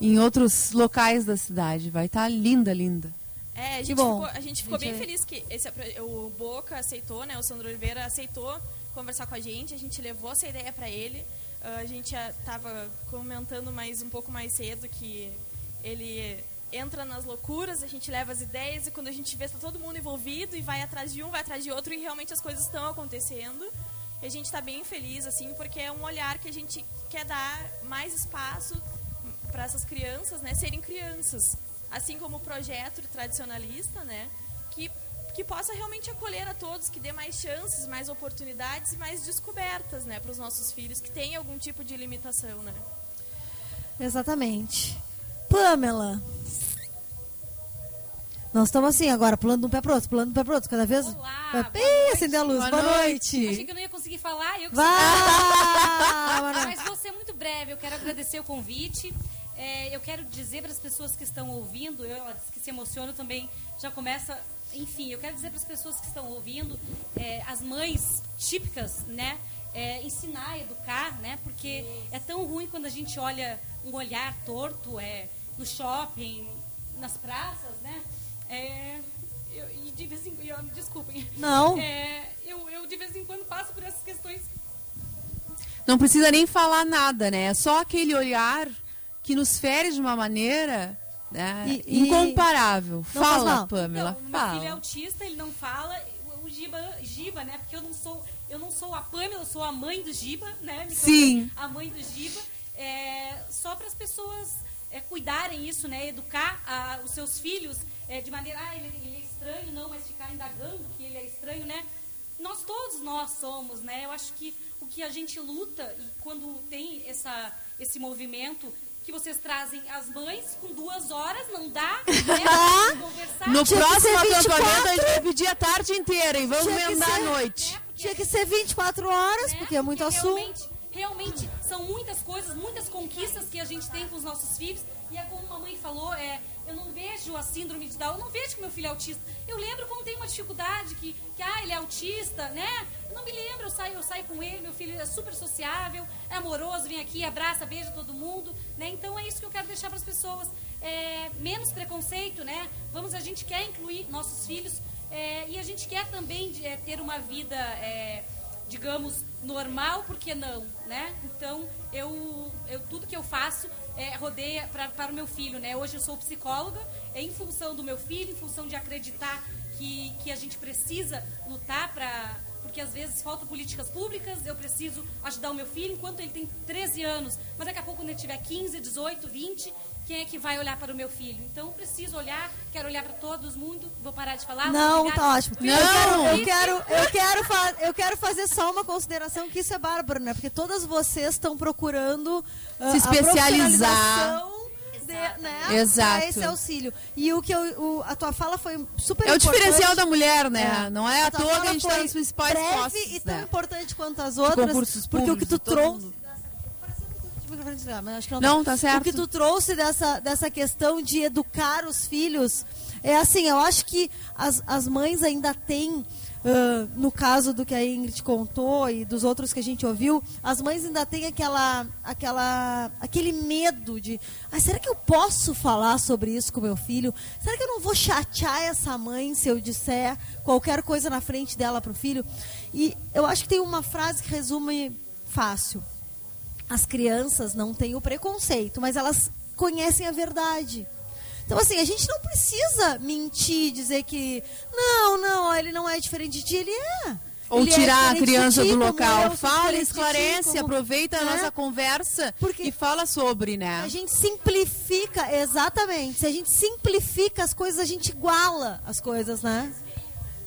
em outros locais da cidade. Vai estar tá linda, linda. É, a gente ficou, a gente ficou a gente bem é... feliz que esse, o Boca aceitou, né? O Sandro Oliveira aceitou conversar com a gente. A gente levou essa ideia para ele. Uh, a gente estava comentando mais um pouco mais cedo que ele entra nas loucuras, a gente leva as ideias e quando a gente vê está todo mundo envolvido e vai atrás de um, vai atrás de outro e realmente as coisas estão acontecendo. E a gente está bem feliz assim, porque é um olhar que a gente quer dar mais espaço para essas crianças, né, serem crianças, assim como o projeto tradicionalista, né, que que possa realmente acolher a todos, que dê mais chances, mais oportunidades e mais descobertas, né, para os nossos filhos que têm algum tipo de limitação, né? Exatamente. Pamela, nós estamos assim agora, pulando de um pé pro outro, pulando de um pé pro outro, cada vez. Olá, Ih, acendeu a luz. Boa, boa noite. noite. Achei que eu não ia conseguir falar. Eu Vai! Mas vou ser muito breve. Eu quero agradecer o convite. É, eu quero dizer para as pessoas que estão ouvindo, eu, ela disse que se emociona também, já começa. Enfim, eu quero dizer para as pessoas que estão ouvindo, é, as mães típicas, né? É, ensinar, educar, né? Porque é tão ruim quando a gente olha um olhar torto é, no shopping, nas praças, né? É, eu, e de vez em quando, desculpem. Não. É, eu, eu de vez em quando passo por essas questões. Não precisa nem falar nada, né? É só aquele olhar que nos fere de uma maneira né? e, incomparável. E... Fala, Pamela. Então, fala. Meu filho é autista, ele não fala. O Giba, Giba, né? Porque eu não sou, eu não sou a Pamela, eu sou a mãe do Giba, né? Me Sim. A mãe do Giba. É, só para as pessoas é, cuidarem isso, né? Educar a, os seus filhos é, de maneira, ah, ele, ele, é estranho, não, mas ficar indagando que ele é estranho, né? Nós todos nós somos, né? Eu acho que o que a gente luta e quando tem essa, esse movimento que vocês trazem as mães com duas horas, não dá, né? conversar. No Tinha próximo acampamento a gente vai pedir a tarde inteira e vamos emendar a noite. Né? Tinha que ser 24 horas, né? porque é muito porque assunto. Realmente, realmente são muitas coisas, muitas conquistas que a gente tem com os nossos filhos. E é como a mãe falou, é, eu não vejo a síndrome de Down, eu não vejo que meu filho é autista. Eu lembro quando tem uma dificuldade, que, que ah, ele é autista, né? Eu não me lembro, eu saio, eu saio com ele, meu filho é super sociável, é amoroso, vem aqui, abraça, beija todo mundo, né? Então é isso que eu quero deixar para as pessoas. É, menos preconceito, né? Vamos, a gente quer incluir nossos filhos é, e a gente quer também é, ter uma vida, é, digamos, normal, por que não, né? Então, eu, eu tudo que eu faço é, rodeia pra, para o meu filho, né? Hoje eu sou psicóloga, é em função do meu filho, em função de acreditar que, que a gente precisa lutar para porque às vezes faltam políticas públicas, eu preciso ajudar o meu filho enquanto ele tem 13 anos, mas daqui a pouco quando ele tiver 15, 18, 20, quem é que vai olhar para o meu filho? Então, eu preciso olhar, quero olhar para todos mundo, vou parar de falar. Não, tá ótimo. Não, eu quero, eu quero, eu quero, eu quero fazer só uma consideração que isso é bárbaro, né? Porque todas vocês estão procurando uh, se especializar. De, né, Exato. esse auxílio. E o que eu, o, a tua fala foi super É o diferencial da mulher, né? É. Não é à toa que a gente está nos principais breve postos, e tão né? importante quanto as outras. Porque o que tu trouxe mas acho que não, não tá. tá certo. O que tu trouxe dessa, dessa questão de educar os filhos é assim, eu acho que as, as mães ainda têm, uh, no caso do que a Ingrid contou e dos outros que a gente ouviu, as mães ainda têm aquela, aquela, aquele medo de, ah, será que eu posso falar sobre isso com meu filho? Será que eu não vou chatear essa mãe se eu disser qualquer coisa na frente dela para o filho? E eu acho que tem uma frase que resume fácil as crianças não têm o preconceito, mas elas conhecem a verdade. Então, assim, a gente não precisa mentir, dizer que não, não, ele não é diferente de ti, ele é. Ou ele é tirar é a criança ti, do local. Fala, esclarece, como... aproveita a né? nossa conversa Porque e fala sobre, né? A gente simplifica, exatamente. Se a gente simplifica as coisas, a gente iguala as coisas, né?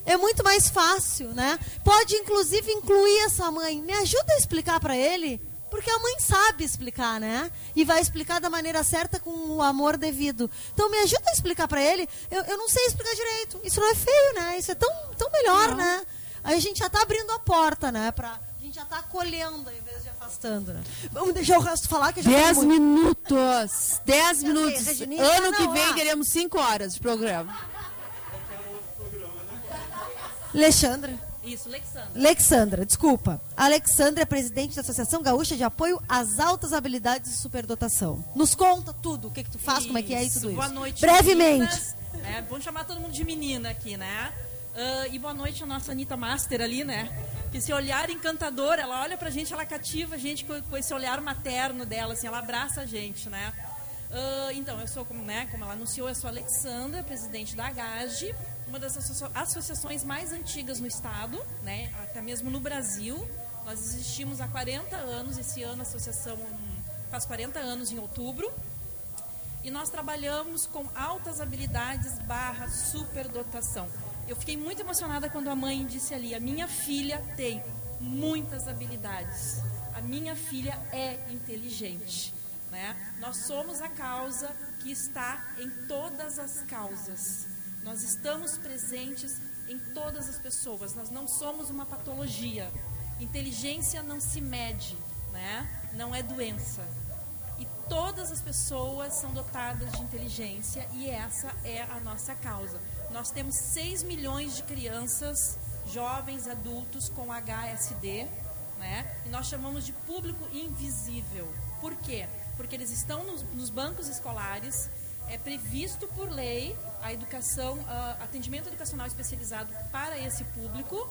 É muito mais fácil, né? Pode, inclusive, incluir essa mãe. Me ajuda a explicar para ele porque a mãe sabe explicar, né? E vai explicar da maneira certa com o amor devido. Então me ajuda a explicar para ele. Eu, eu não sei explicar direito. Isso não é feio, né? Isso é tão, tão melhor, não. né? Aí a gente já está abrindo a porta, né? Pra, a gente já está acolhendo ao invés de afastando, né? Vamos deixar o resto falar que já Dez minutos. Dez minutos. ano que vem queremos cinco horas de programa. Alexandre. Isso, Alexandra. Alexandra, desculpa. Alexandra é presidente da Associação Gaúcha de Apoio às Altas Habilidades de Superdotação. Nos conta tudo, o que, que tu faz, isso. como é que é e tudo isso. Boa noite, Brevemente. Né? Vamos chamar todo mundo de menina aqui, né? Uh, e boa noite a nossa Anitta Master ali, né? Que esse olhar encantador, ela olha pra gente, ela cativa a gente com, com esse olhar materno dela, assim, ela abraça a gente, né? Uh, então, eu sou, como, né, como ela anunciou, eu sou a Alexandra, presidente da AGAGE, uma das associações mais antigas no estado, né, até mesmo no Brasil. Nós existimos há 40 anos, esse ano a associação faz 40 anos em outubro. E nós trabalhamos com altas habilidades barra superdotação. Eu fiquei muito emocionada quando a mãe disse ali: a minha filha tem muitas habilidades. A minha filha é inteligente. Né? Nós somos a causa que está em todas as causas. Nós estamos presentes em todas as pessoas. Nós não somos uma patologia. Inteligência não se mede, né? não é doença. E todas as pessoas são dotadas de inteligência e essa é a nossa causa. Nós temos 6 milhões de crianças, jovens, adultos com HSD, né? E nós chamamos de público invisível. Por quê? Porque eles estão nos, nos bancos escolares, é previsto por lei a educação, atendimento educacional especializado para esse público.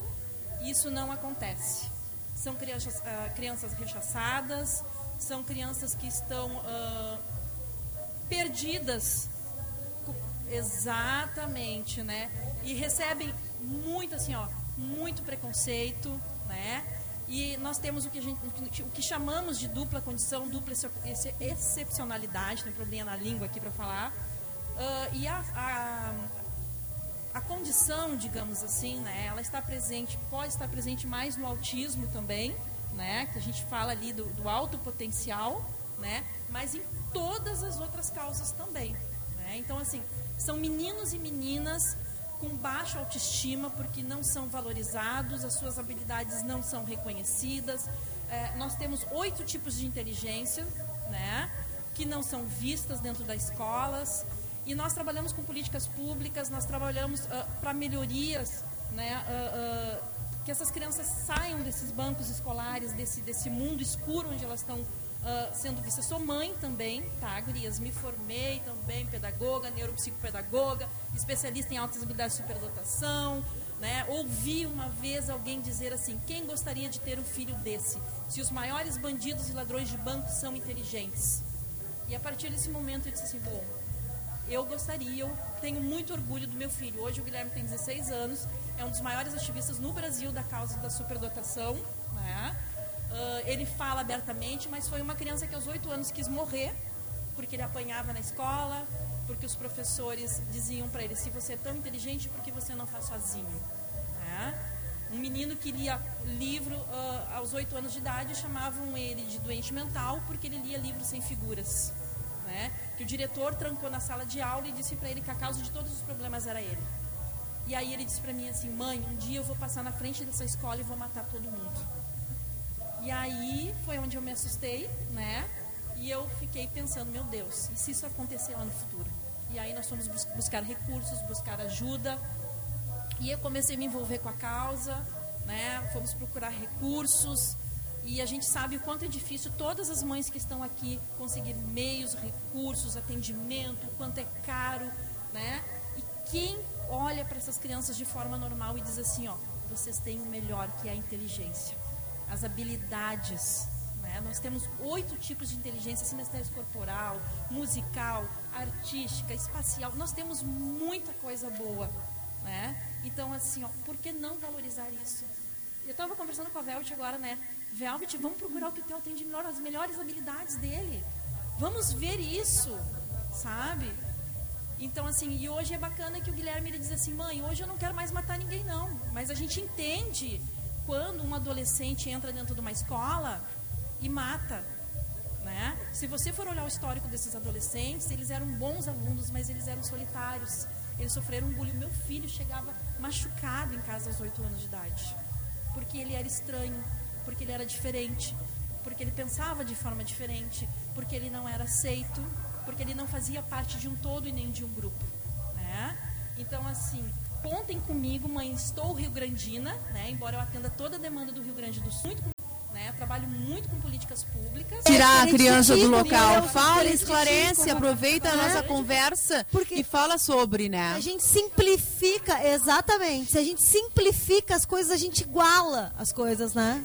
Isso não acontece. São crianças, uh, crianças rechaçadas, são crianças que estão uh, perdidas Exatamente, né? E recebem muito assim, ó, muito preconceito, né? E nós temos o que, gente, o que chamamos de dupla condição, dupla excepcionalidade, tem problema na língua aqui para falar. Uh, e a, a, a, condição, digamos assim, né, ela está presente, pode estar presente mais no autismo também, né, que a gente fala ali do, do alto potencial, né, mas em todas as outras causas também. Né? Então, assim, são meninos e meninas com baixa autoestima porque não são valorizados, as suas habilidades não são reconhecidas. É, nós temos oito tipos de inteligência, né, que não são vistas dentro das escolas. E nós trabalhamos com políticas públicas, nós trabalhamos uh, para melhorias, né, uh, uh, que essas crianças saiam desses bancos escolares, desse, desse mundo escuro onde elas estão Uh, sendo vista. Sou mãe também, tá, gurias? Me formei também, pedagoga, neuropsicopedagoga, especialista em altas habilidades de superdotação. Né? Ouvi uma vez alguém dizer assim: quem gostaria de ter um filho desse? Se os maiores bandidos e ladrões de banco são inteligentes. E a partir desse momento eu disse assim: bom, eu gostaria, eu tenho muito orgulho do meu filho. Hoje o Guilherme tem 16 anos, é um dos maiores ativistas no Brasil da causa da superdotação. Né? Uh, ele fala abertamente, mas foi uma criança que aos oito anos quis morrer, porque ele apanhava na escola, porque os professores diziam para ele: se você é tão inteligente, por que você não faz sozinho? É. Um menino que lia livro uh, aos oito anos de idade chamavam ele de doente mental porque ele lia livros sem figuras. Né? Que o diretor trancou na sala de aula e disse para ele que a causa de todos os problemas era ele. E aí ele disse para mim assim: mãe, um dia eu vou passar na frente dessa escola e vou matar todo mundo. E aí foi onde eu me assustei, né? E eu fiquei pensando, meu Deus, e se isso acontecer lá no futuro? E aí nós fomos buscar recursos, buscar ajuda. E eu comecei a me envolver com a causa, né? Fomos procurar recursos. E a gente sabe o quanto é difícil todas as mães que estão aqui conseguir meios, recursos, atendimento, o quanto é caro, né? E quem olha para essas crianças de forma normal e diz assim, ó, vocês têm o melhor que é a inteligência as habilidades. Né? Nós temos oito tipos de inteligência: sinestésia corporal, musical, artística, espacial. Nós temos muita coisa boa. Né? Então, assim, ó, por que não valorizar isso? Eu estava conversando com a Velvet agora, né? Velvet, vamos procurar o que tem atende melhor, as melhores habilidades dele. Vamos ver isso, sabe? Então, assim, e hoje é bacana que o Guilherme ele diz assim, mãe, hoje eu não quero mais matar ninguém, não. Mas a gente entende quando um adolescente entra dentro de uma escola e mata. Né? Se você for olhar o histórico desses adolescentes, eles eram bons alunos, mas eles eram solitários. Eles sofreram um bullying. Meu filho chegava machucado em casa aos 8 anos de idade. Porque ele era estranho, porque ele era diferente, porque ele pensava de forma diferente, porque ele não era aceito, porque ele não fazia parte de um todo e nem de um grupo. Né? Então, assim, contem comigo, mãe, estou Rio Grandina, né? Embora eu atenda toda a demanda do Rio Grande do Sul, né? Trabalho muito com políticas públicas. Tirar a criança do local. Fala, esclarece, aproveita a nossa conversa Porque e fala sobre, né? A gente simplifica, exatamente. Se a gente simplifica as coisas, a gente iguala as coisas, né?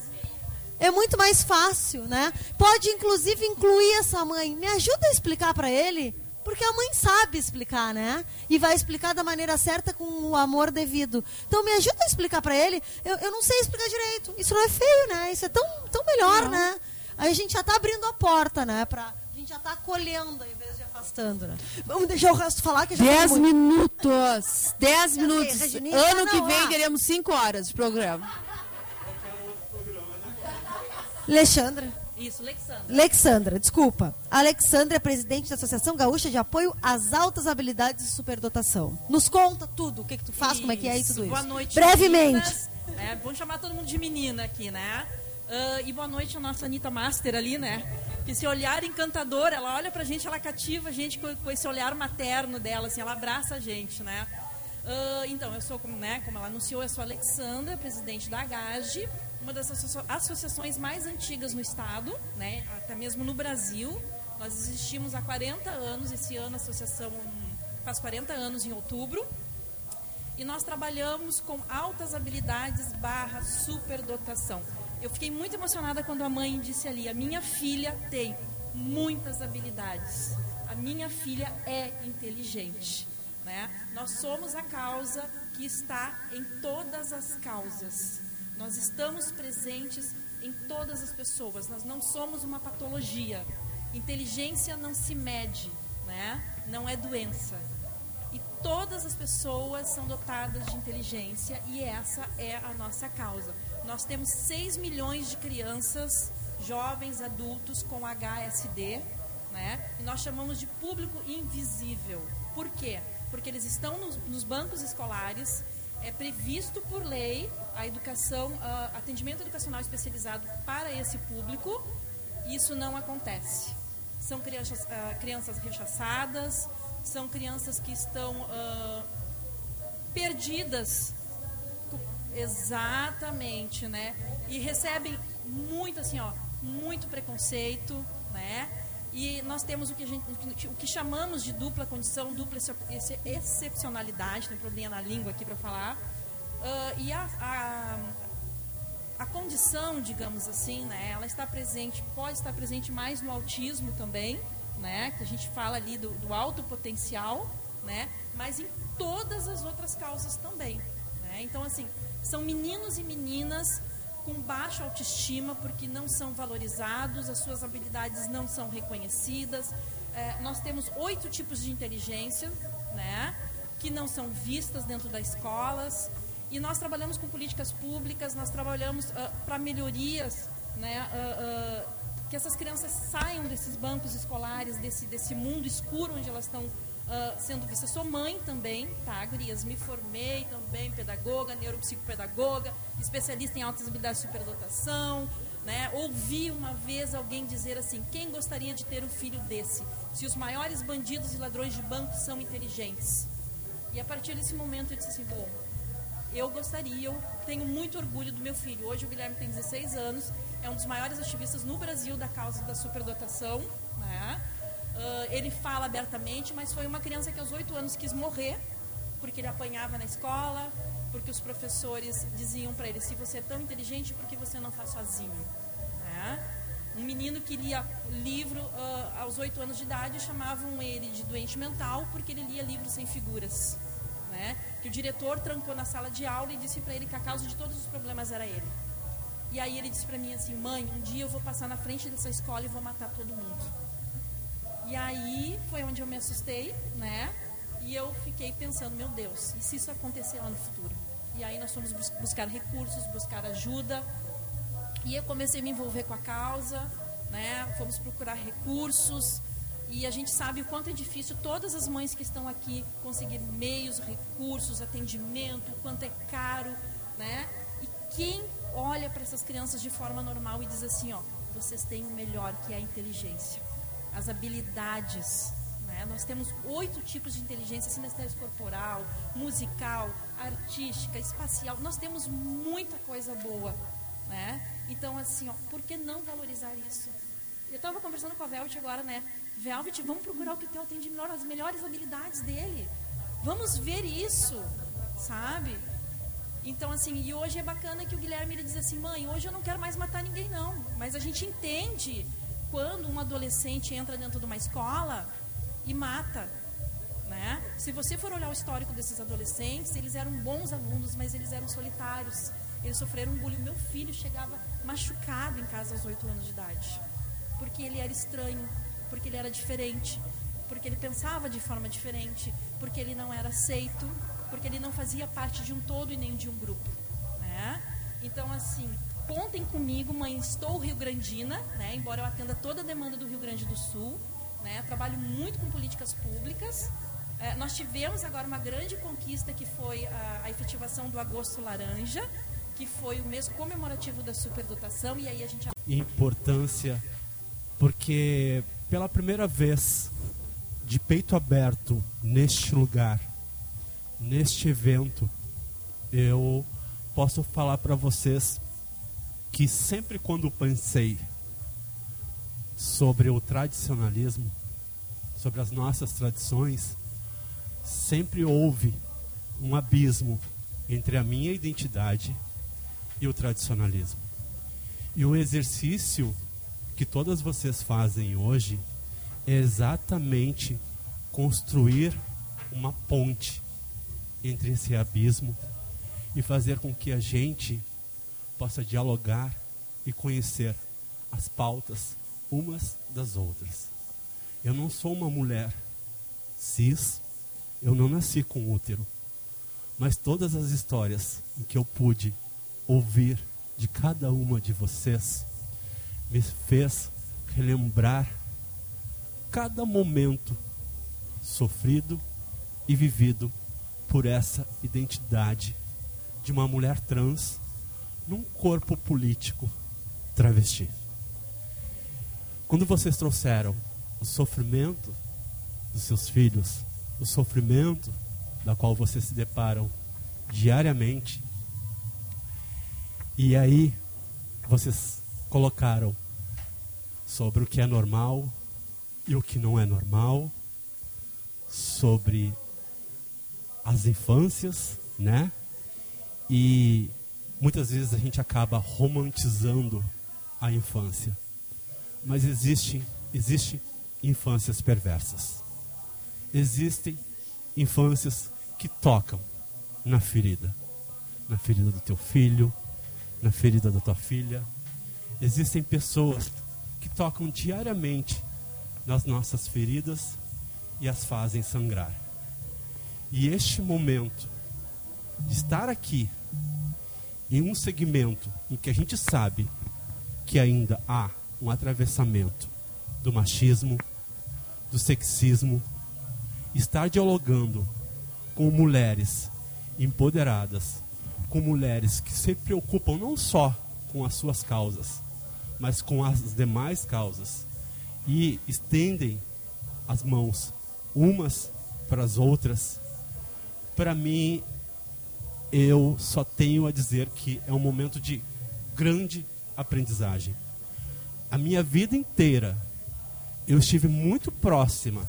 É muito mais fácil, né? Pode inclusive incluir essa mãe. Me ajuda a explicar para ele porque a mãe sabe explicar, né? E vai explicar da maneira certa com o amor devido. Então me ajuda a explicar para ele. Eu, eu não sei explicar direito. Isso não é feio, né? Isso é tão, tão melhor, não. né? Aí a gente já está abrindo a porta, né? Pra, a gente já está acolhendo ao invés de afastando, né? Vamos deixar o resto falar que já Dez minutos. Dez minutos. ano que vem teremos cinco horas de programa. Alexandra. Isso, Alexandra. Alexandra, desculpa. Alexandra é presidente da Associação Gaúcha de Apoio às Altas Habilidades de Superdotação. Nos conta tudo, o que, que tu faz, isso. como é que é e tudo isso. Boa noite, Brevemente. Né? Vamos chamar todo mundo de menina aqui, né? Uh, e boa noite a nossa Anitta Master ali, né? Que esse olhar encantador, ela olha pra gente, ela cativa a gente com, com esse olhar materno dela, assim, ela abraça a gente, né? Uh, então, eu sou, né, como ela anunciou, eu sou a Alexandra, presidente da AGAGE, uma das associações mais antigas no estado, né, até mesmo no Brasil. Nós existimos há 40 anos, esse ano a associação faz 40 anos em outubro. E nós trabalhamos com altas habilidades barra superdotação. Eu fiquei muito emocionada quando a mãe disse ali, a minha filha tem muitas habilidades. A minha filha é inteligente. Né? Nós somos a causa que está em todas as causas. Nós estamos presentes em todas as pessoas. Nós não somos uma patologia. Inteligência não se mede, né? Não é doença. E todas as pessoas são dotadas de inteligência e essa é a nossa causa. Nós temos 6 milhões de crianças, jovens, adultos com HSD, né? E nós chamamos de público invisível. Por quê? Porque eles estão nos, nos bancos escolares, é previsto por lei a educação, uh, atendimento educacional especializado para esse público, isso não acontece. São crianças, uh, crianças rechaçadas, são crianças que estão uh, perdidas, exatamente, né? E recebem muito assim, ó, muito preconceito, né? E nós temos o que, gente, o que chamamos de dupla condição, dupla excepcionalidade, tem problema na língua aqui para falar. Uh, e a, a, a, condição, digamos assim, né, ela está presente, pode estar presente mais no autismo também, né, que a gente fala ali do, do alto potencial, né, mas em todas as outras causas também. Né? Então, assim, são meninos e meninas com baixa autoestima porque não são valorizados, as suas habilidades não são reconhecidas. É, nós temos oito tipos de inteligência, né, que não são vistas dentro das escolas. E nós trabalhamos com políticas públicas, nós trabalhamos uh, para melhorias, né, uh, uh, que essas crianças saiam desses bancos escolares, desse, desse mundo escuro onde elas estão Uh, sendo vista. Sou mãe também, tá, Gurias? Me formei também, pedagoga, neuropsicopedagoga, especialista em altas habilidades de superdotação. Né? Ouvi uma vez alguém dizer assim: quem gostaria de ter um filho desse? Se os maiores bandidos e ladrões de banco são inteligentes. E a partir desse momento eu disse assim: bom, eu gostaria, eu tenho muito orgulho do meu filho. Hoje o Guilherme tem 16 anos, é um dos maiores ativistas no Brasil da causa da superdotação. Né? Uh, ele fala abertamente, mas foi uma criança que aos oito anos quis morrer, porque ele apanhava na escola, porque os professores diziam para ele: se você é tão inteligente, por que você não faz sozinho? Um menino que lia livro uh, aos oito anos de idade chamavam ele de doente mental porque ele lia livros sem figuras. Né? Que o diretor trancou na sala de aula e disse para ele que a causa de todos os problemas era ele. E aí ele disse para mim assim: mãe, um dia eu vou passar na frente dessa escola e vou matar todo mundo. E aí foi onde eu me assustei, né? E eu fiquei pensando, meu Deus, e se isso acontecer lá no futuro? E aí nós fomos buscar recursos, buscar ajuda. E eu comecei a me envolver com a causa, né? Fomos procurar recursos. E a gente sabe o quanto é difícil todas as mães que estão aqui conseguir meios, recursos, atendimento, o quanto é caro, né? E quem olha para essas crianças de forma normal e diz assim, ó, vocês têm o melhor que é a inteligência as habilidades. Né? Nós temos oito tipos de inteligência: sinestésia corporal, musical, artística, espacial. Nós temos muita coisa boa, né? Então, assim, ó, por que não valorizar isso? Eu estava conversando com a Velvet agora, né? Velvet, vamos procurar o que o Theo tem de melhor, as melhores habilidades dele. Vamos ver isso, sabe? Então, assim, e hoje é bacana que o Guilherme ele diz assim, mãe, hoje eu não quero mais matar ninguém, não. Mas a gente entende quando um adolescente entra dentro de uma escola e mata. Né? Se você for olhar o histórico desses adolescentes, eles eram bons alunos, mas eles eram solitários. Eles sofreram um bullying. Meu filho chegava machucado em casa aos oito anos de idade. Porque ele era estranho, porque ele era diferente, porque ele pensava de forma diferente, porque ele não era aceito, porque ele não fazia parte de um todo e nem de um grupo. Né? Então, assim, contem comigo, mãe, estou rio-grandina, né? embora eu atenda toda a demanda do Rio Grande do Sul. Né? Trabalho muito com políticas públicas. É, nós tivemos agora uma grande conquista que foi a, a, efetivação do Agosto Laranja, que foi o mês comemorativo da superdotação, e aí a gente... Importância, porque pela primeira vez, de peito aberto, neste lugar, neste evento, eu posso falar para vocês que sempre quando pensei sobre o tradicionalismo, sobre as nossas tradições, sempre houve um abismo entre a minha identidade e o tradicionalismo. E o exercício que todas vocês fazem hoje é exatamente construir uma ponte entre esse abismo e fazer com que a gente possa dialogar e conhecer as pautas umas das outras. Eu não sou uma mulher cis, eu não nasci com útero, mas todas as histórias em que eu pude ouvir de cada uma de vocês me fez relembrar cada momento sofrido e vivido por essa identidade de uma mulher trans num corpo político travesti. Quando vocês trouxeram o sofrimento dos seus filhos, o sofrimento da qual vocês se deparam diariamente, e aí vocês colocaram sobre o que é normal e o que não é normal, sobre as infâncias, né? E muitas vezes a gente acaba romantizando a infância. Mas existem, existem infâncias perversas. Existem infâncias que tocam na ferida. Na ferida do teu filho, na ferida da tua filha. Existem pessoas que tocam diariamente nas nossas feridas e as fazem sangrar. E este momento de estar aqui em um segmento em que a gente sabe que ainda há um atravessamento do machismo, do sexismo, estar dialogando com mulheres empoderadas, com mulheres que se preocupam não só com as suas causas, mas com as demais causas e estendem as mãos umas para as outras, para mim eu só tenho a dizer que é um momento de grande aprendizagem. A minha vida inteira eu estive muito próxima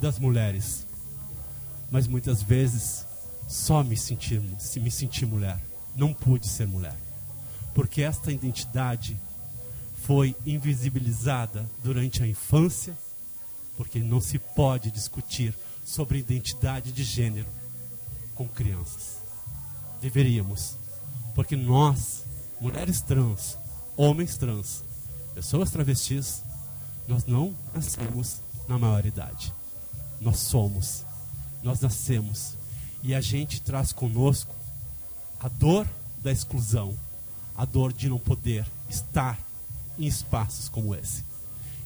das mulheres, mas muitas vezes só me senti, me senti mulher, não pude ser mulher, porque esta identidade foi invisibilizada durante a infância, porque não se pode discutir sobre identidade de gênero com crianças deveríamos. Porque nós, mulheres trans, homens trans, pessoas travestis, nós não nascemos na maioridade. Nós somos, nós nascemos. E a gente traz conosco a dor da exclusão, a dor de não poder estar em espaços como esse.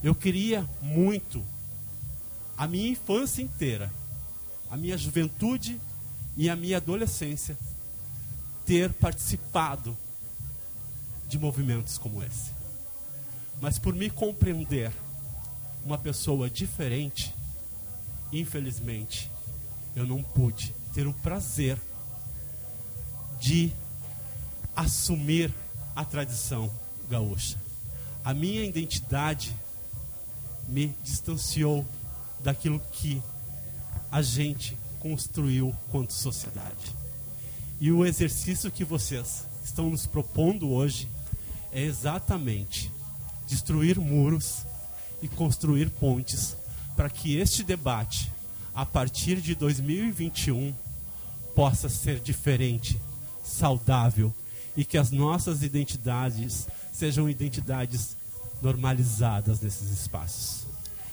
Eu queria muito, a minha infância inteira, a minha juventude e a minha adolescência, ter participado de movimentos como esse. Mas por me compreender uma pessoa diferente, infelizmente, eu não pude ter o prazer de assumir a tradição gaúcha. A minha identidade me distanciou daquilo que a gente construiu quanto sociedade. E o exercício que vocês estão nos propondo hoje é exatamente destruir muros e construir pontes para que este debate, a partir de 2021, possa ser diferente, saudável e que as nossas identidades sejam identidades normalizadas nesses espaços.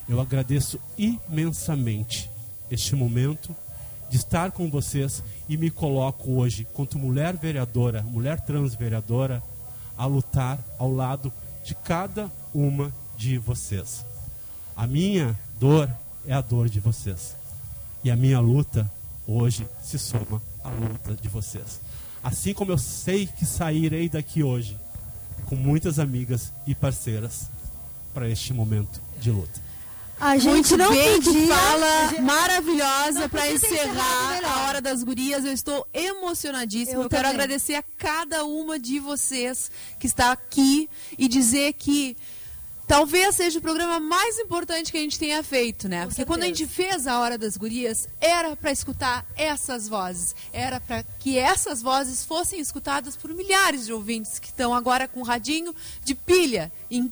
Eu agradeço imensamente este momento de estar com vocês e me coloco hoje, quanto mulher vereadora, mulher trans vereadora, a lutar ao lado de cada uma de vocês. A minha dor é a dor de vocês. E a minha luta hoje se soma à luta de vocês. Assim como eu sei que sairei daqui hoje com muitas amigas e parceiras para este momento de luta. A gente Muito não bem, podia, fala gente... maravilhosa para encerrar a Hora das Gurias. Eu estou emocionadíssima. Eu, eu quero agradecer a cada uma de vocês que está aqui e dizer que talvez seja o programa mais importante que a gente tenha feito, né? Com Porque certeza. quando a gente fez a Hora das Gurias, era para escutar essas vozes. Era para que essas vozes fossem escutadas por milhares de ouvintes que estão agora com o radinho de pilha em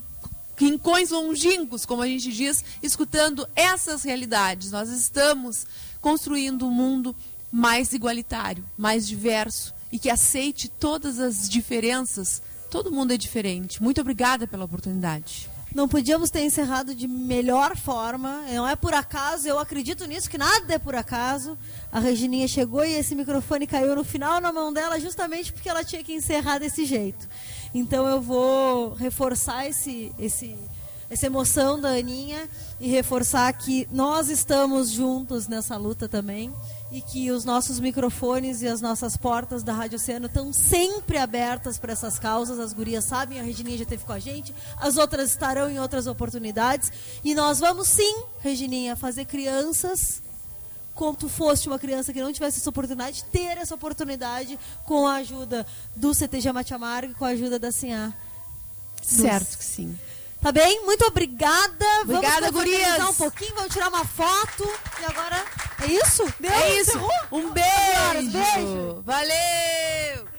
rincões longínquos, como a gente diz, escutando essas realidades. Nós estamos construindo um mundo mais igualitário, mais diverso e que aceite todas as diferenças. Todo mundo é diferente. Muito obrigada pela oportunidade. Não podíamos ter encerrado de melhor forma. Não é por acaso, eu acredito nisso, que nada é por acaso. A Regininha chegou e esse microfone caiu no final na mão dela justamente porque ela tinha que encerrar desse jeito. Então eu vou reforçar esse, esse, essa emoção da Aninha e reforçar que nós estamos juntos nessa luta também e que os nossos microfones e as nossas portas da Rádio Oceano estão sempre abertas para essas causas. As gurias sabem, a Regininha já esteve com a gente, as outras estarão em outras oportunidades. E nós vamos sim, Regininha, fazer crianças como tu foste uma criança que não tivesse essa oportunidade, ter essa oportunidade com a ajuda do CTG Mate Amargo e com a ajuda da Sinhá. Certo que sim. Tá bem? Muito obrigada. Obrigada, vamos gurias. um pouquinho, vamos tirar uma foto. E agora, é isso? Deu? É isso. Um beijo. beijo. Valeu.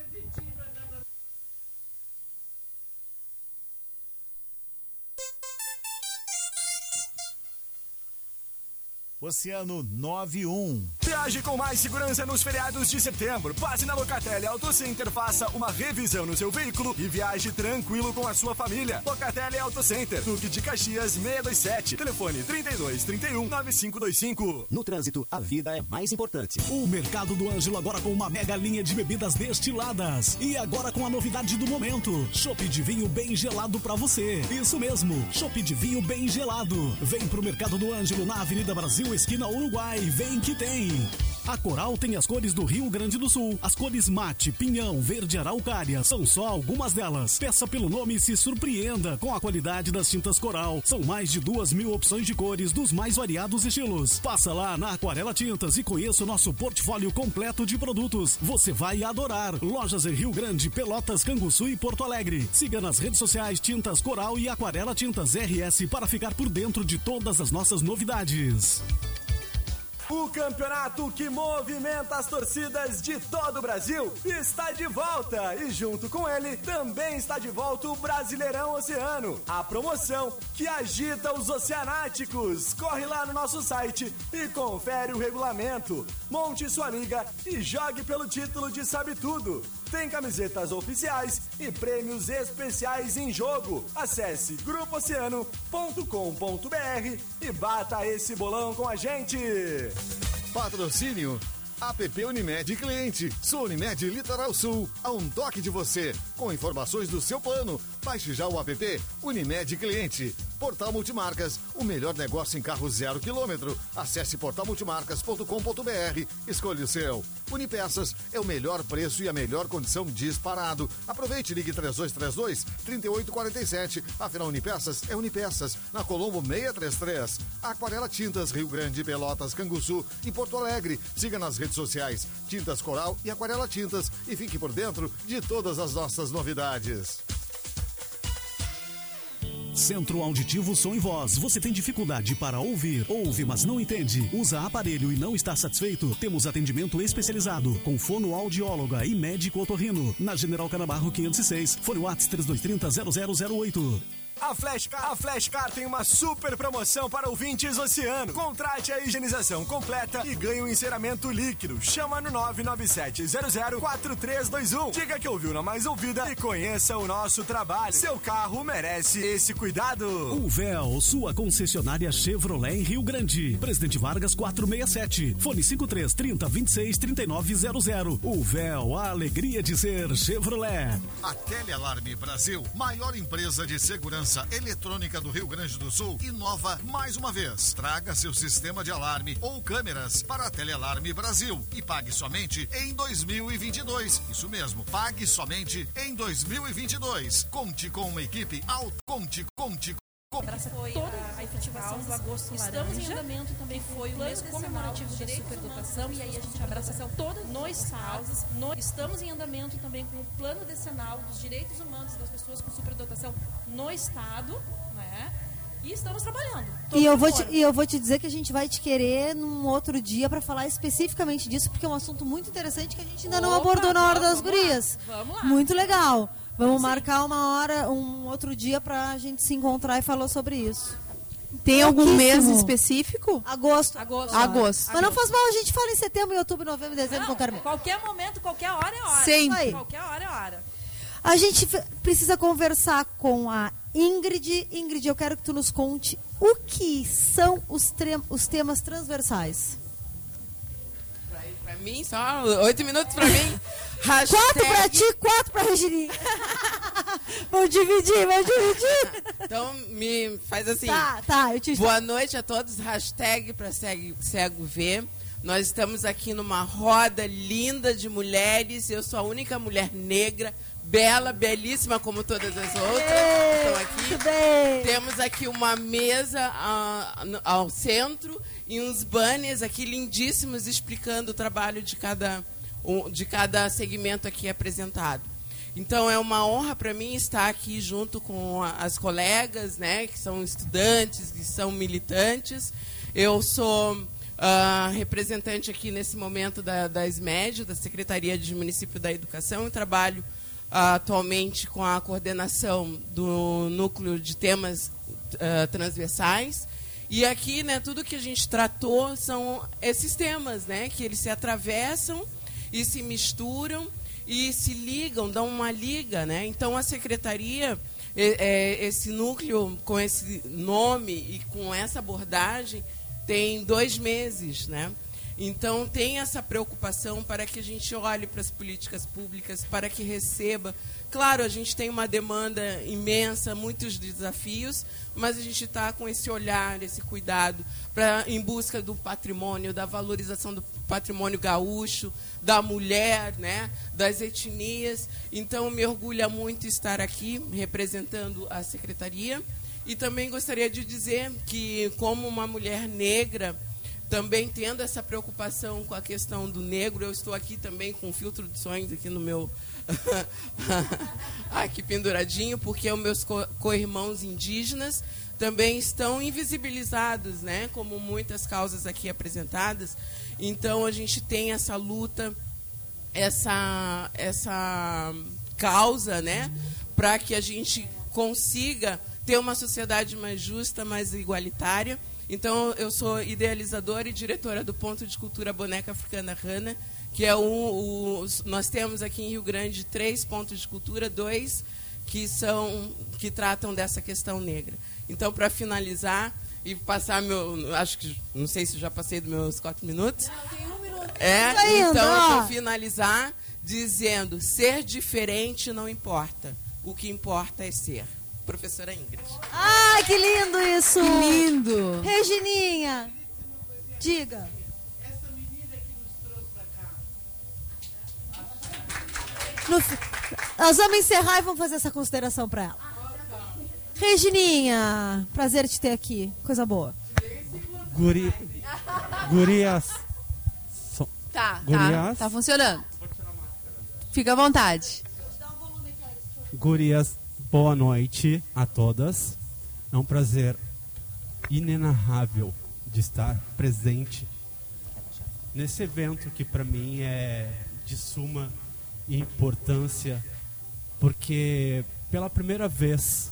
Oceano 91. Viaje com mais segurança nos feriados de setembro. Passe na Locatelli Auto Center, faça uma revisão no seu veículo e viaje tranquilo com a sua família. Locatelli Auto Center, Duque de Caxias 627. Telefone 32 31 9525. No trânsito, a vida é mais importante. O Mercado do Ângelo agora com uma mega linha de bebidas destiladas. E agora com a novidade do momento: chopp de vinho bem gelado para você. Isso mesmo, chopp de vinho bem gelado. Vem pro Mercado do Ângelo na Avenida Brasil esquina Uruguai. Vem que tem! A Coral tem as cores do Rio Grande do Sul. As cores mate, pinhão, verde araucária. São só algumas delas. Peça pelo nome e se surpreenda com a qualidade das tintas Coral. São mais de duas mil opções de cores dos mais variados estilos. Passa lá na Aquarela Tintas e conheça o nosso portfólio completo de produtos. Você vai adorar. Lojas em Rio Grande, Pelotas, Canguçu e Porto Alegre. Siga nas redes sociais Tintas Coral e Aquarela Tintas RS para ficar por dentro de todas as nossas novidades. O campeonato que movimenta as torcidas de todo o Brasil está de volta e junto com ele também está de volta o Brasileirão Oceano, a promoção que agita os oceanáticos. Corre lá no nosso site e confere o regulamento. Monte sua liga e jogue pelo título de Sabe Tudo. Tem camisetas oficiais e prêmios especiais em jogo. Acesse grupooceano.com.br e bata esse bolão com a gente. Patrocínio APP Unimed Cliente. Sua Unimed Litoral Sul. A um toque de você. Com informações do seu plano. Baixe já o app Unimed Cliente. Portal Multimarcas, o melhor negócio em carro zero quilômetro. Acesse portalmultimarcas.com.br, escolha o seu. Unipeças é o melhor preço e a melhor condição disparado. Aproveite, ligue 3232 3847. Afinal, Unipeças é Unipeças, na Colombo 633. Aquarela Tintas, Rio Grande, Pelotas, Canguçu e Porto Alegre. Siga nas redes sociais Tintas Coral e Aquarela Tintas e fique por dentro de todas as nossas novidades. Centro Auditivo Som e Voz. Você tem dificuldade para ouvir? Ouve, mas não entende? Usa aparelho e não está satisfeito? Temos atendimento especializado com fonoaudióloga e médico otorrino. Na General Canabarro 506. Fone Whats 3230 0008. A Flashcar, a Flashcar tem uma super promoção para ouvintes Oceano. Contrate a higienização completa e ganhe um enceramento líquido. Chama no 997004321. Diga que ouviu na mais ouvida e conheça o nosso trabalho. Seu carro merece esse cuidado. O Véu, sua concessionária Chevrolet em Rio Grande. Presidente Vargas 467. Fone 5330 26 3900. O Véu, a alegria de ser Chevrolet. A Telealarme Brasil, maior empresa de segurança eletrônica do Rio Grande do Sul, inova mais uma vez. Traga seu sistema de alarme ou câmeras para a Telealarme Brasil e pague somente em 2022. Isso mesmo, pague somente em 2022. Conte com uma equipe alta. Conte, conte, Abraça toda a efetivação do agosto Estamos em andamento também foi o mês comemorativo da superdotação e aí a gente abraça todas nos causas. No, estamos em andamento também com o plano decenal dos direitos humanos das pessoas com superdotação no estado, né? E estamos trabalhando. E eu, vou te, e eu vou te dizer que a gente vai te querer num outro dia para falar especificamente disso, porque é um assunto muito interessante que a gente ainda Opa, não abordou na hora das gurias. Lá, vamos lá. Muito legal. Vamos Sim. marcar uma hora, um outro dia para a gente se encontrar e falar sobre isso. Tem algum mês específico? Agosto. Agosto. Agosto. Mas não faz mal, a gente fala em setembro, outubro, novembro, dezembro, não, qualquer. Qualquer momento, qualquer hora é hora. Sempre. Qualquer hora é hora. A gente precisa conversar com a Ingrid. Ingrid, eu quero que tu nos conte o que são os, os temas transversais. Mim, só oito minutos para mim. Hashtag... Quatro pra ti, quatro pra Regininha. vamos dividir, vamos dividir. Então me faz assim. Tá, tá, eu te Boa noite a todos. Hashtag pra cego, cego ver. Nós estamos aqui numa roda linda de mulheres. Eu sou a única mulher negra, bela, belíssima como todas as outras que estão aqui. Temos aqui uma mesa uh, ao centro e uns banners aqui lindíssimos explicando o trabalho de cada de cada segmento aqui apresentado. Então é uma honra para mim estar aqui junto com as colegas, né, que são estudantes, que são militantes. Eu sou uh, representante aqui nesse momento da, da SMED, da Secretaria de Município da Educação, e trabalho atualmente com a coordenação do núcleo de temas uh, transversais. E aqui, né, tudo que a gente tratou são esses temas, né, que eles se atravessam e se misturam e se ligam, dão uma liga, né? Então a secretaria, é, esse núcleo com esse nome e com essa abordagem tem dois meses, né? Então tem essa preocupação para que a gente olhe para as políticas públicas, para que receba. Claro, a gente tem uma demanda imensa, muitos desafios, mas a gente está com esse olhar, esse cuidado para em busca do patrimônio, da valorização do patrimônio gaúcho, da mulher, né, das etnias. Então, me orgulha muito estar aqui representando a secretaria. E também gostaria de dizer que, como uma mulher negra, também tendo essa preocupação com a questão do negro, eu estou aqui também com um filtro de sonhos aqui no meu aqui penduradinho, porque os meus co-irmãos indígenas também estão invisibilizados, né, como muitas causas aqui apresentadas. Então a gente tem essa luta, essa essa causa, né, para que a gente consiga ter uma sociedade mais justa, mais igualitária. Então eu sou idealizadora e diretora do Ponto de Cultura Boneca Africana Rana, que é um, o, nós temos aqui em Rio Grande três pontos de cultura, dois que são que tratam dessa questão negra. Então para finalizar, e passar meu. Acho que. Não sei se já passei dos meus quatro minutos. Não, tem um minuto. É, então, para finalizar, dizendo: ser diferente não importa. O que importa é ser. Professora Ingrid. Ah, que lindo isso! Que lindo! Regininha, diga. No, nós vamos encerrar e vamos fazer essa consideração para ela. Regininha, prazer te ter aqui. Coisa boa. Guri, gurias. So, Tá, tá, gurias, tá funcionando. Fica à vontade. gurias, boa noite a todas. É um prazer inenarrável de estar presente nesse evento que para mim é de suma importância, porque pela primeira vez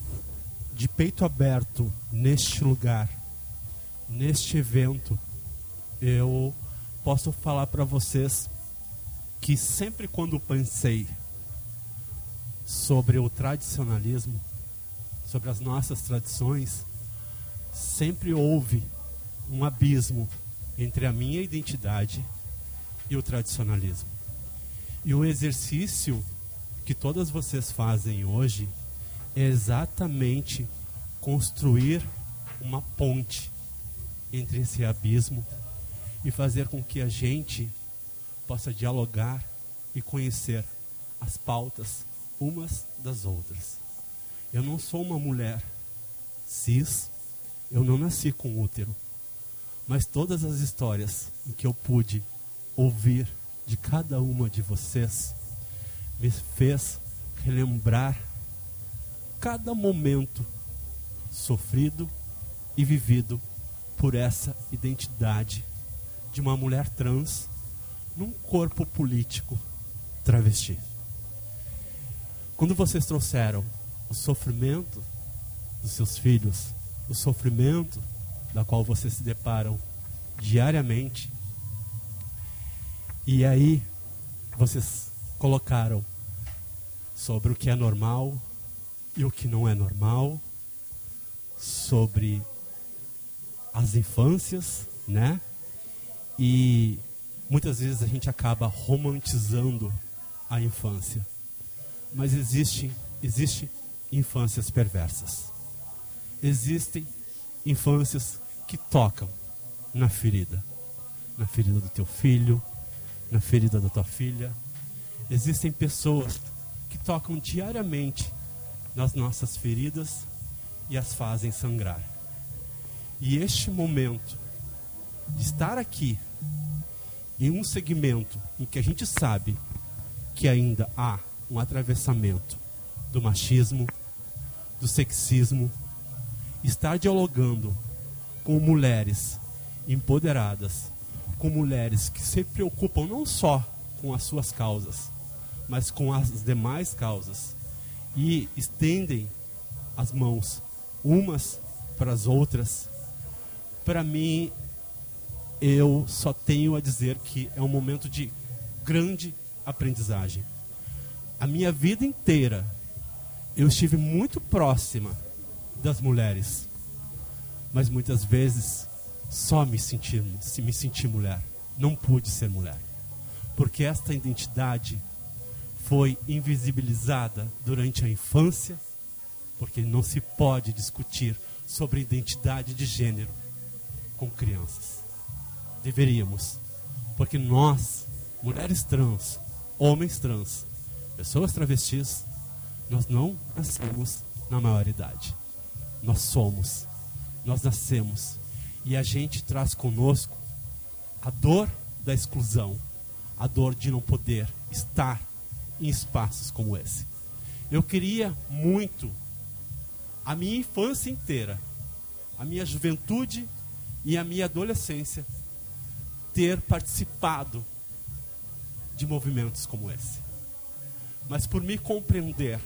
de peito aberto neste lugar, neste evento, eu posso falar para vocês que sempre quando pensei sobre o tradicionalismo, sobre as nossas tradições, sempre houve um abismo entre a minha identidade e o tradicionalismo. E o exercício que todas vocês fazem hoje é exatamente construir uma ponte entre esse abismo e fazer com que a gente possa dialogar e conhecer as pautas umas das outras. Eu não sou uma mulher cis, eu não nasci com útero, mas todas as histórias que eu pude ouvir de cada uma de vocês me fez relembrar cada momento sofrido e vivido por essa identidade de uma mulher trans num corpo político travesti. Quando vocês trouxeram o sofrimento dos seus filhos, o sofrimento da qual vocês se deparam diariamente, e aí vocês colocaram sobre o que é normal e o que não é normal, sobre as infâncias, né? E muitas vezes a gente acaba romantizando a infância. Mas existe, existe infâncias perversas. Existem infâncias que tocam na ferida. Na ferida do teu filho, na ferida da tua filha. Existem pessoas que tocam diariamente nas nossas feridas e as fazem sangrar. E este momento de estar aqui em um segmento em que a gente sabe que ainda há um atravessamento do machismo, do sexismo, estar dialogando com mulheres empoderadas, com mulheres que se preocupam não só com as suas causas, mas com as demais causas e estendem as mãos umas para as outras, para mim eu só tenho a dizer que é um momento de grande aprendizagem. A minha vida inteira eu estive muito próxima das mulheres, mas muitas vezes só me senti, se me senti mulher, não pude ser mulher, porque esta identidade foi invisibilizada durante a infância, porque não se pode discutir sobre identidade de gênero com crianças. Deveríamos, porque nós, mulheres trans, homens trans, pessoas travestis, nós não nascemos na maioridade. Nós somos, nós nascemos e a gente traz conosco a dor da exclusão, a dor de não poder estar em espaços como esse. Eu queria muito a minha infância inteira, a minha juventude e a minha adolescência ter participado de movimentos como esse. Mas por me compreender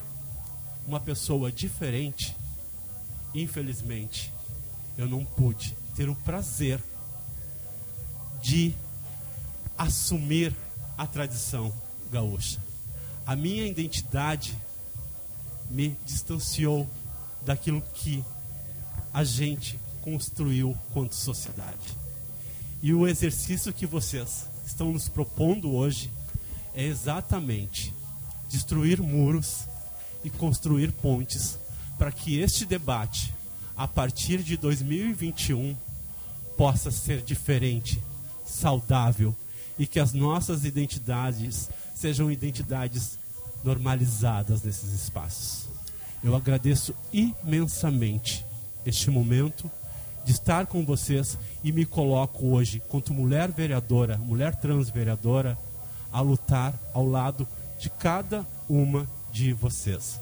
uma pessoa diferente, infelizmente, eu não pude ter o prazer de assumir a tradição gaúcha. A minha identidade me distanciou daquilo que a gente construiu quanto sociedade. E o exercício que vocês estão nos propondo hoje é exatamente destruir muros e construir pontes para que este debate, a partir de 2021, possa ser diferente, saudável e que as nossas identidades sejam identidades normalizadas nesses espaços. Eu agradeço imensamente este momento de estar com vocês e me coloco hoje, quanto mulher vereadora, mulher trans vereadora, a lutar ao lado de cada uma de vocês.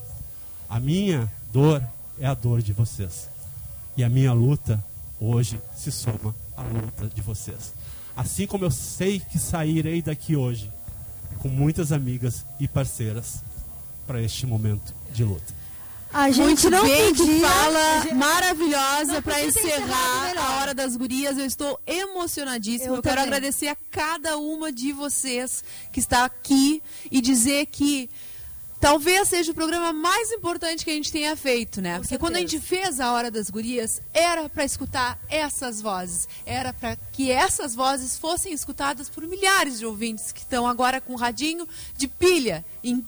A minha dor é a dor de vocês. E a minha luta hoje se soma à luta de vocês. Assim como eu sei que sairei daqui hoje com muitas amigas e parceiras para este momento de luta. A gente Muito não bem, que fala gente... maravilhosa para encerrar a Hora das Gurias. Eu estou emocionadíssima. Eu, eu quero agradecer a cada uma de vocês que está aqui e dizer que talvez seja o programa mais importante que a gente tenha feito, né? Com Porque certeza. quando a gente fez a Hora das Gurias, era para escutar essas vozes. Era para que essas vozes fossem escutadas por milhares de ouvintes que estão agora com o radinho de pilha em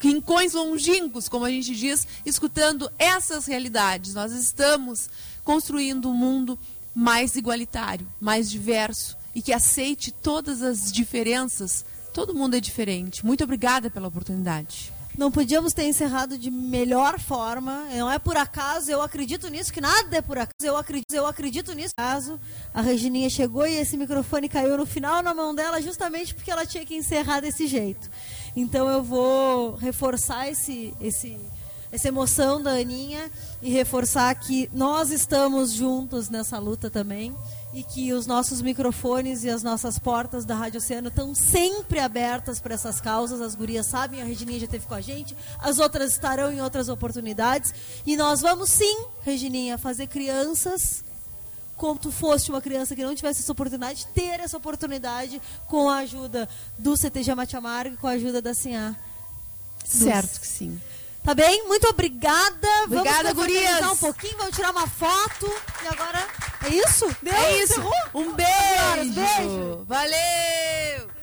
rincões longínquos, como a gente diz, escutando essas realidades. Nós estamos construindo um mundo mais igualitário, mais diverso e que aceite todas as diferenças. Todo mundo é diferente. Muito obrigada pela oportunidade. Não podíamos ter encerrado de melhor forma. Não é por acaso, eu acredito nisso, que nada é por acaso. Eu acredito, eu acredito nisso. Caso a Regininha chegou e esse microfone caiu no final na mão dela justamente porque ela tinha que encerrar desse jeito. Então eu vou reforçar esse, esse, essa emoção da Aninha e reforçar que nós estamos juntos nessa luta também e que os nossos microfones e as nossas portas da Rádio Oceano estão sempre abertas para essas causas. As gurias sabem, a Regininha já esteve com a gente, as outras estarão em outras oportunidades. E nós vamos sim, Regininha, fazer crianças como tu foste uma criança que não tivesse essa oportunidade, ter essa oportunidade com a ajuda do CTG Mate Amargo e com a ajuda da Sinhá. Certo que sim. Tá bem? Muito obrigada. Obrigada, vamos gurias. um pouquinho, vamos tirar uma foto. E agora, é isso? Deu? É isso. Um beijo. beijo. Valeu.